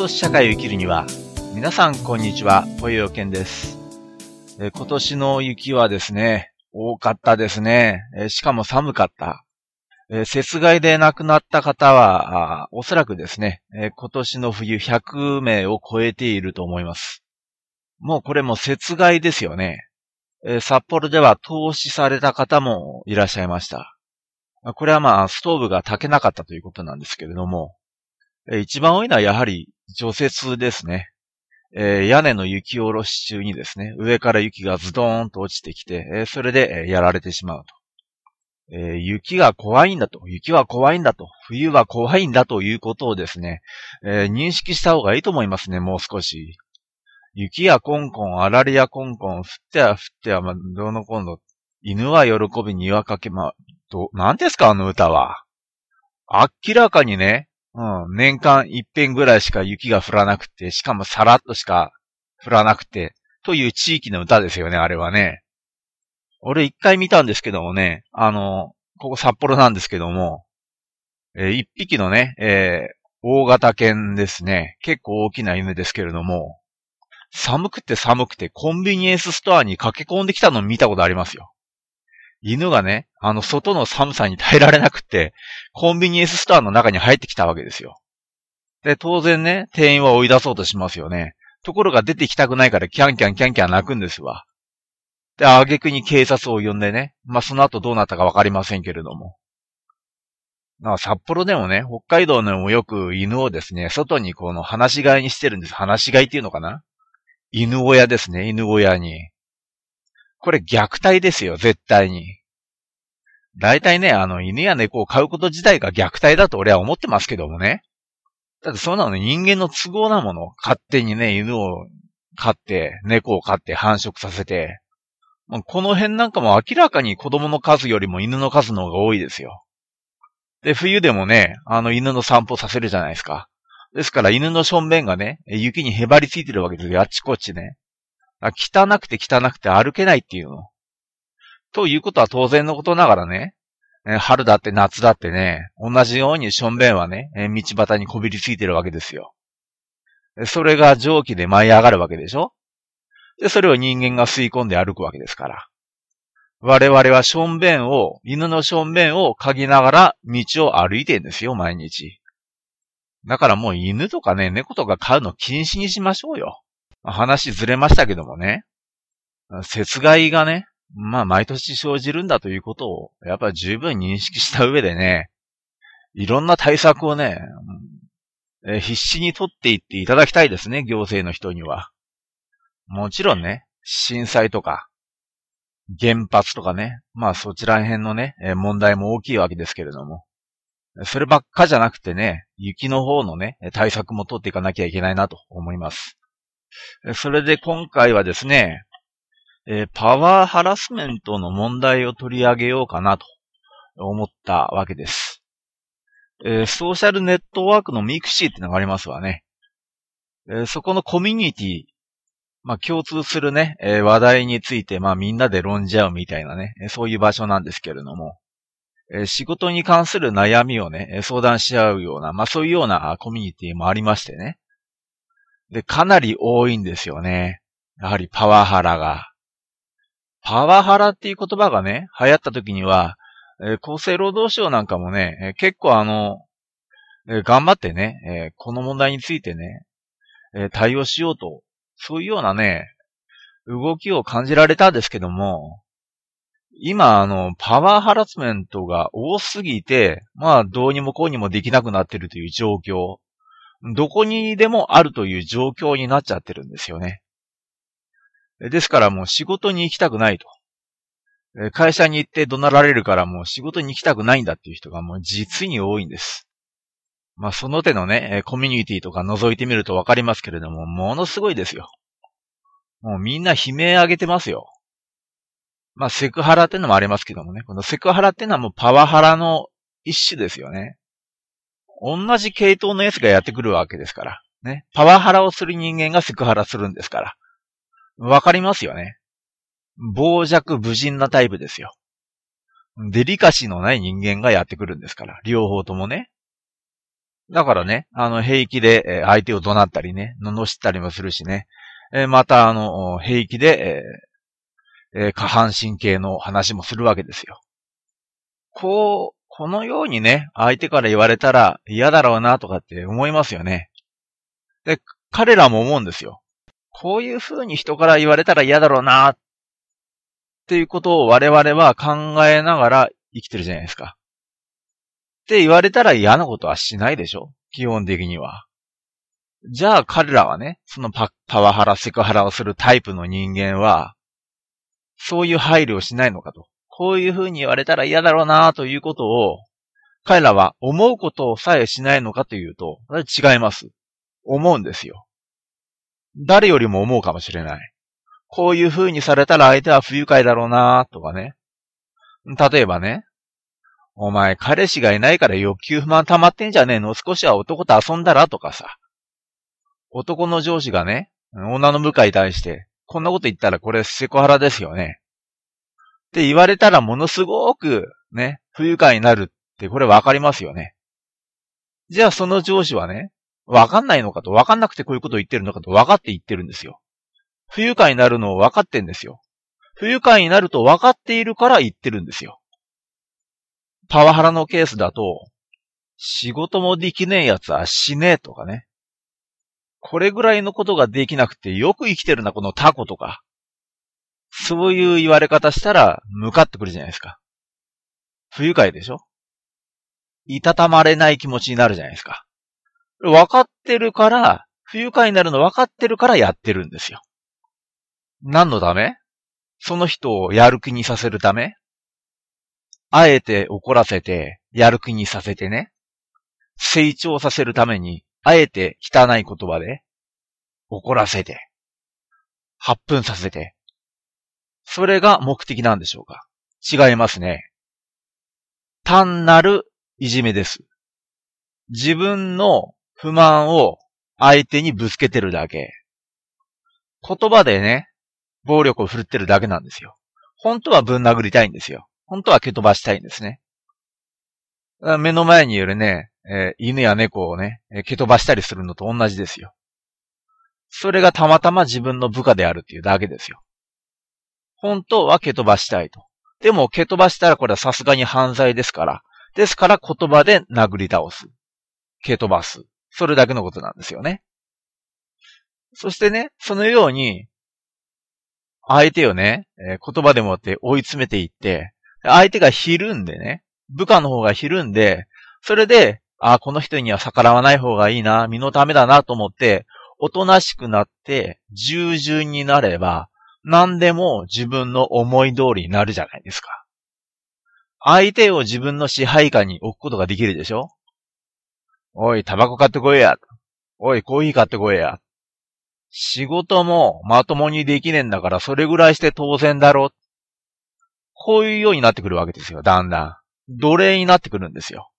京都市社会を生きるには、皆さんこんにちは、ぽよよけんです。え今年の雪はですね、多かったですね。えしかも寒かった。え雪害で亡くなった方は、おそらくですね、え今年の冬100名を超えていると思います。もうこれも雪害ですよね。え札幌では投資された方もいらっしゃいました。これはまあ、ストーブが炊けなかったということなんですけれども、一番多いのはやはり除雪ですね。えー屋根の雪下ろし中にですね、上から雪がズドーンと落ちてきて、えーそれで、えやられてしまうと。えー雪が怖いんだと、雪は怖いんだと、冬は怖いんだということをですね、え認識した方がいいと思いますね、もう少し。雪やコンコン、あられやコンコン、降っては降っては、ま、どうのこうの、犬は喜びに岩かけま、ど、なんですかあの歌は。明らかにね、うん、年間一遍ぐらいしか雪が降らなくて、しかもさらっとしか降らなくて、という地域の歌ですよね、あれはね。俺一回見たんですけどもね、あの、ここ札幌なんですけども、えー一匹のね、えー大型犬ですね。結構大きな犬ですけれども、寒くて寒くてコンビニエンスストアに駆け込んできたのを見たことありますよ。犬がね、あの外の寒さに耐えられなくて、コンビニエンスストアの中に入ってきたわけですよ。で、当然ね、店員は追い出そうとしますよね。ところが出てきたくないからキャンキャンキャンキャン泣くんですわ。で、挙句に警察を呼んでね。まあ、その後どうなったかわかりませんけれども。まあ、札幌でもね、北海道でもよく犬をですね、外にこの放し飼いにしてるんです。放し飼いっていうのかな？犬小屋ですね、犬小屋に。これ虐待ですよ、絶対に。大体ね、あの、犬や猫を飼うこと自体が虐待だと俺は思ってますけどもね。だってそんなの人間の都合なもの。勝手にね、犬を飼って、猫を飼って繁殖させて。この辺なんかも明らかに子供の数よりも犬の数の方が多いですよ。で、冬でもね、あの犬の散歩させるじゃないですか。ですから犬のしょんべんがね、雪にへばりついてるわけですよ、あっちこっちね。汚くて汚くて歩けないっていうの。ということは当然のことながらね、えー春だって夏だってね、同じようにしょんべんはね、えー道端にこびりついてるわけですよ。それが蒸気で舞い上がるわけでしょ？で、それを人間が吸い込んで歩くわけですから。我々はしょんべんを、犬のしょんべんを嗅ぎながら道を歩いてるんですよ、毎日。だからもう犬とかね、猫とか飼うの禁止にしましょうよ。話ずれましたけどもね。雪害がね、まあ毎年生じるんだということを、やっぱ十分認識した上でね、いろんな対策をね、え必死に取っていっていただきたいですね、行政の人には。もちろんね、震災とか、原発とかね、まあそちら辺のね、え問題も大きいわけですけれども。そればっかじゃなくてね、雪の方のね、対策も取っていかなきゃいけないなと思います。それで今回はですね、えーパワーハラスメントの問題を取り上げようかなと思ったわけです。えーソーシャルネットワークのミクシーってのがありますわね。えーそこのコミュニティ、まあ共通するね、え話題についてまあみんなで論じ合うみたいなね、そういう場所なんですけれども、え仕事に関する悩みをね、相談し合うような、まあそういうようなコミュニティもありましてね。で、かなり多いんですよね。やはりパワハラが。パワハラっていう言葉がね、流行った時には、えー厚生労働省なんかもね、えー結構あの、えー頑張ってね、えこの問題についてね、え対応しようと、そういうようなね、動きを感じられたんですけども、今、あの、パワーハラスメントが多すぎて、まあ、どうにもこうにもできなくなってるという状況。どこにでもあるという状況になっちゃってるんですよね。ですからもう仕事に行きたくないと。会社に行って怒鳴られるからもう仕事に行きたくないんだっていう人がもう実に多いんです。まあその手のね、コミュニティとか覗いてみるとわかりますけれども、ものすごいですよ。もうみんな悲鳴上げてますよ。まあセクハラってのもありますけどもね、このセクハラってのはもうパワハラの一種ですよね。同じ系統のやつがやってくるわけですから。ね。パワハラをする人間がセクハラするんですから。わかりますよね。傍若無人なタイプですよ。デリカシーのない人間がやってくるんですから。両方ともね。だからね、あの、平気で、相手を怒鳴ったりね、罵ったりもするしね。えまた、あの、平気で、え、下半身系の話もするわけですよ。こう、このようにね、相手から言われたら嫌だろうなとかって思いますよね。で、彼らも思うんですよ。こういう風に人から言われたら嫌だろうなっていうことを我々は考えながら生きてるじゃないですか。って言われたら嫌なことはしないでしょ？基本的には。じゃあ彼らはね、そのパワハラ、セクハラをするタイプの人間は、そういう配慮をしないのかと。こういう風に言われたら嫌だろうなということを、彼らは思うことをさえしないのかというと、違います。思うんですよ。誰よりも思うかもしれない。こういう風にされたら相手は不愉快だろうなとかね。例えばね、お前彼氏がいないから欲求不満溜まってんじゃねえの少しは男と遊んだらとかさ。男の上司がね、女の部下に対して、こんなこと言ったらこれセコハラですよね。って言われたらものすごくね、不愉快になるってこれわかりますよね。じゃあその上司はね、わかんないのかと、わかんなくてこういうことを言ってるのかと分かって言ってるんですよ。不愉快になるのを分かってんですよ。不愉快になると分かっているから言ってるんですよ。パワハラのケースだと、仕事もできねえ奴は死ねえとかね。これぐらいのことができなくてよく生きてるな、このタコとか。そういう言われ方したら、向かってくるじゃないですか。不愉快でしょ？いたたまれない気持ちになるじゃないですか。分かってるから、不愉快になるの分かってるからやってるんですよ。何のため？その人をやる気にさせるため？あえて怒らせて、やる気にさせてね？成長させるために、あえて汚い言葉で、怒らせて、発奮させて、それが目的なんでしょうか？違いますね。単なるいじめです。自分の不満を相手にぶつけてるだけ。言葉でね、暴力を振るってるだけなんですよ。本当はぶん殴りたいんですよ。本当は蹴飛ばしたいんですね。目の前にいるね、えー、犬や猫をね、蹴飛ばしたりするのと同じですよ。それがたまたま自分の部下であるっていうだけですよ。本当は蹴飛ばしたいと。でも蹴飛ばしたらこれはさすがに犯罪ですから。ですから言葉で殴り倒す。蹴飛ばす。それだけのことなんですよね。そしてね、そのように、相手をね、言葉でもって追い詰めていって、相手がひるんでね、部下の方がひるんで、それで、あこの人には逆らわない方がいいな、身のためだなと思って、おとなしくなって、従順になれば、何でも自分の思い通りになるじゃないですか。相手を自分の支配下に置くことができるでしょ？おい、タバコ買ってこいや。おい、コーヒー買ってこいや。仕事もまともにできねえんだからそれぐらいして当然だろ。こういうようになってくるわけですよ、だんだん。奴隷になってくるんですよ。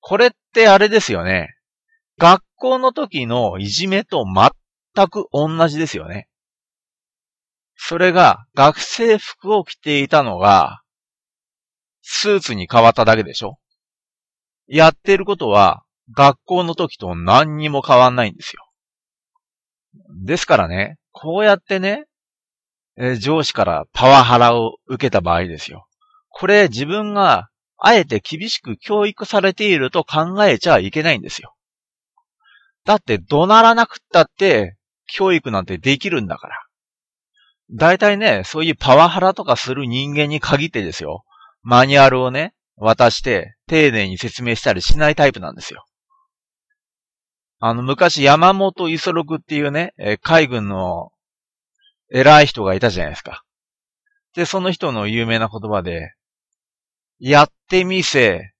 これってあれですよね。学校の時のいじめと全く同じですよね。それが学生服を着ていたのが、スーツに変わっただけでしょやってることは学校の時と何にも変わんないんですよ。ですからね、こうやってね、え上司からパワハラを受けた場合ですよ。これ自分があえて厳しく教育されていると考えちゃいけないんですよ。だって怒鳴らなくったって教育なんてできるんだから。大体ね、そういうパワハラとかする人間に限ってですよ。マニュアルをね、渡して丁寧に説明したりしないタイプなんですよ。あの、昔山本五十六っていうね、海軍の偉い人がいたじゃないですか。で、その人の有名な言葉で、やってみせ、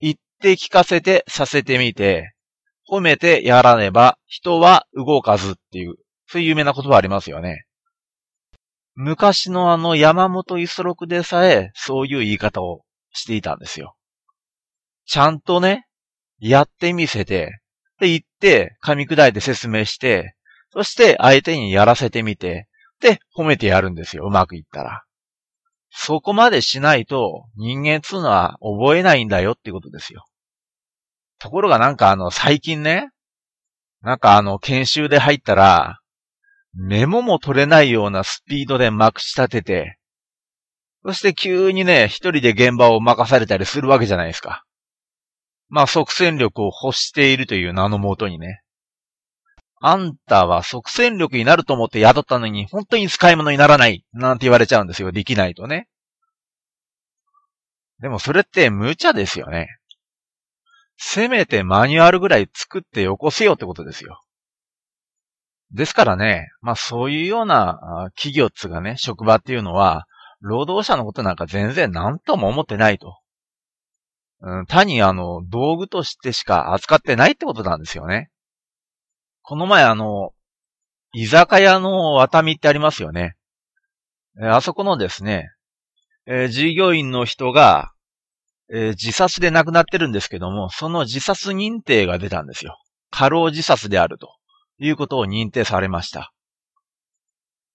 言って聞かせてさせてみて、褒めてやらねば人は動かずっていう、そういう有名な言葉ありますよね。昔のあの山本五十六でさえ、そういう言い方をしていたんですよ。ちゃんとね、やってみせて、で言って、噛み砕いて説明して、そして相手にやらせてみて、で、褒めてやるんですよ。うまくいったら。そこまでしないと人間つうのは覚えないんだよってことですよ。ところがなんかあの、最近ね、なんかあの、研修で入ったら、メモも取れないようなスピードでまくし立てて、そして急にね、一人で現場を任されたりするわけじゃないですか。まあ、即戦力を欲しているという名のもとにね。あんたは即戦力になると思って雇ったのに、本当に使い物にならない、なんて言われちゃうんですよ。できないとね。でもそれって無茶ですよね。せめてマニュアルぐらい作ってよこせよってことですよ。ですからね、まあそういうような企業っつがね、職場っていうのは、労働者のことなんか全然何とも思ってないと。うん、単にあの、道具としてしか扱ってないってことなんですよね。この前あの、居酒屋の渡見ってありますよね。えあそこのですね、えー、従業員の人が、えー、自殺で亡くなってるんですけども、その自殺認定が出たんですよ。過労自殺であるということを認定されました。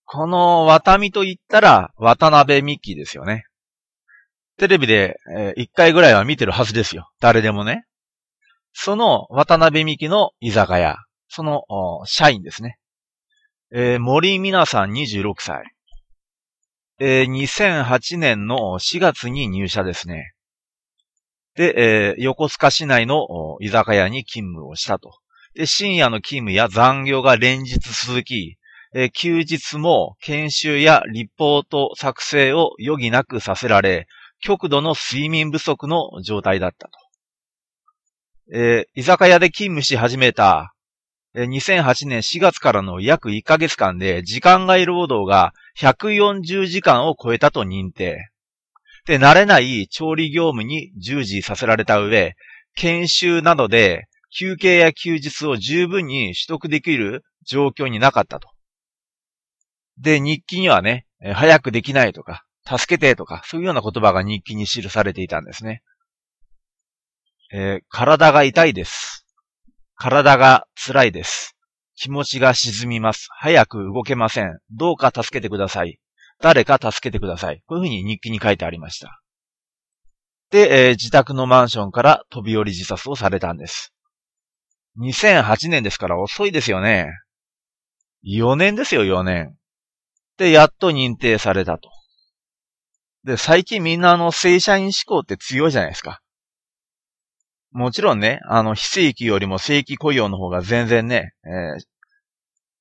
この渡美と言ったら渡辺美希ですよね。テレビで、えー、1回ぐらいは見てるはずですよ。誰でもね。その渡辺美希の居酒屋、その社員ですね。えー、森美奈さん26歳。えー、2008年の4月に入社ですね。で、えー、横須賀市内の居酒屋に勤務をしたと。で、深夜の勤務や残業が連日続き、えー、休日も研修やリポート作成を余儀なくさせられ、極度の睡眠不足の状態だったと。えー、居酒屋で勤務し始めた、えー、2008年4月からの約1ヶ月間で時間外労働が140時間を超えたと認定。で、慣れない調理業務に従事させられた上、研修などで休憩や休日を十分に取得できる状況になかったと。で、日記にはね、早くできないとか、助けてとか、そういうような言葉が日記に記されていたんですね。えー、体が痛いです。体が辛いです。気持ちが沈みます。早く動けません。どうか助けてください。誰か助けてください。こういうふうに日記に書いてありました。で、えー、自宅のマンションから飛び降り自殺をされたんです。2008年ですから遅いですよね。4年ですよ、4年。で、やっと認定されたと。で、最近みんなあの正社員志向って強いじゃないですか。もちろんね、あの非正規よりも正規雇用の方が全然ね、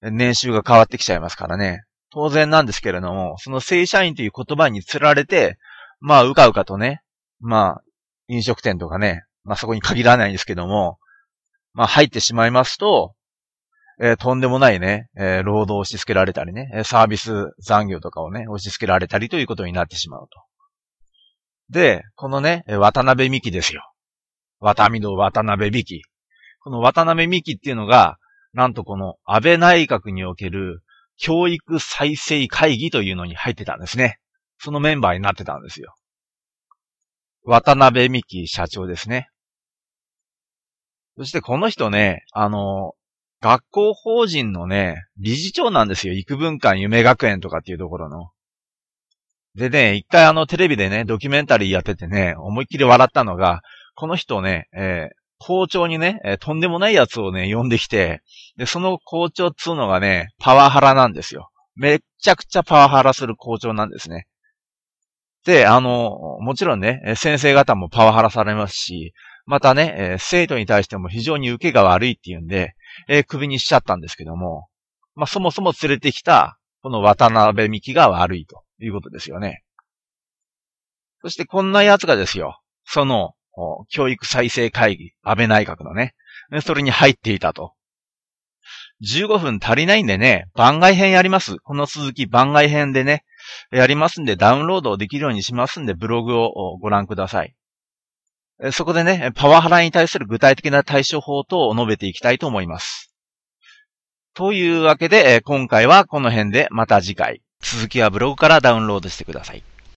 えー、年収が変わってきちゃいますからね。当然なんですけれども、その正社員という言葉に釣られて、まあ、うかうかとね、まあ、飲食店とかね、まあそこに限らないんですけども、まあ入ってしまいますと、えー、とんでもないね、えー、労働を押し付けられたりね、サービス残業とかをね、押し付けられたりということになってしまうと。で、このね、渡辺美希ですよ。渡美の渡辺美希。この渡辺美希っていうのが、なんとこの安倍内閣における教育再生会議というのに入ってたんですね。そのメンバーになってたんですよ。渡辺美希社長ですね。そしてこの人ね、あの、学校法人のね、理事長なんですよ。育文館夢学園とかっていうところの。でね、一回あのテレビでね、ドキュメンタリーやっててね、思いっきり笑ったのが、この人ね、えー、校長にね、えー、とんでもないやつをね、呼んできて、で、その校長っつうのがね、パワハラなんですよ。めっちゃくちゃパワハラする校長なんですね。で、あの、もちろんね、先生方もパワハラされますし、またね、えー、生徒に対しても非常に受けが悪いっていうんで、えー、首にしちゃったんですけども、まあ、そもそも連れてきた、この渡辺美希が悪いということですよね。そしてこんな奴がですよ、その、教育再生会議、安倍内閣のね、それに入っていたと。15分足りないんでね、番外編やります。この続き番外編でね、やりますんでダウンロードできるようにしますんで、ブログをご覧ください。そこでね、パワハラに対する具体的な対処法等を述べていきたいと思います。というわけで、今回はこの辺でまた次回。続きはブログからダウンロードしてください。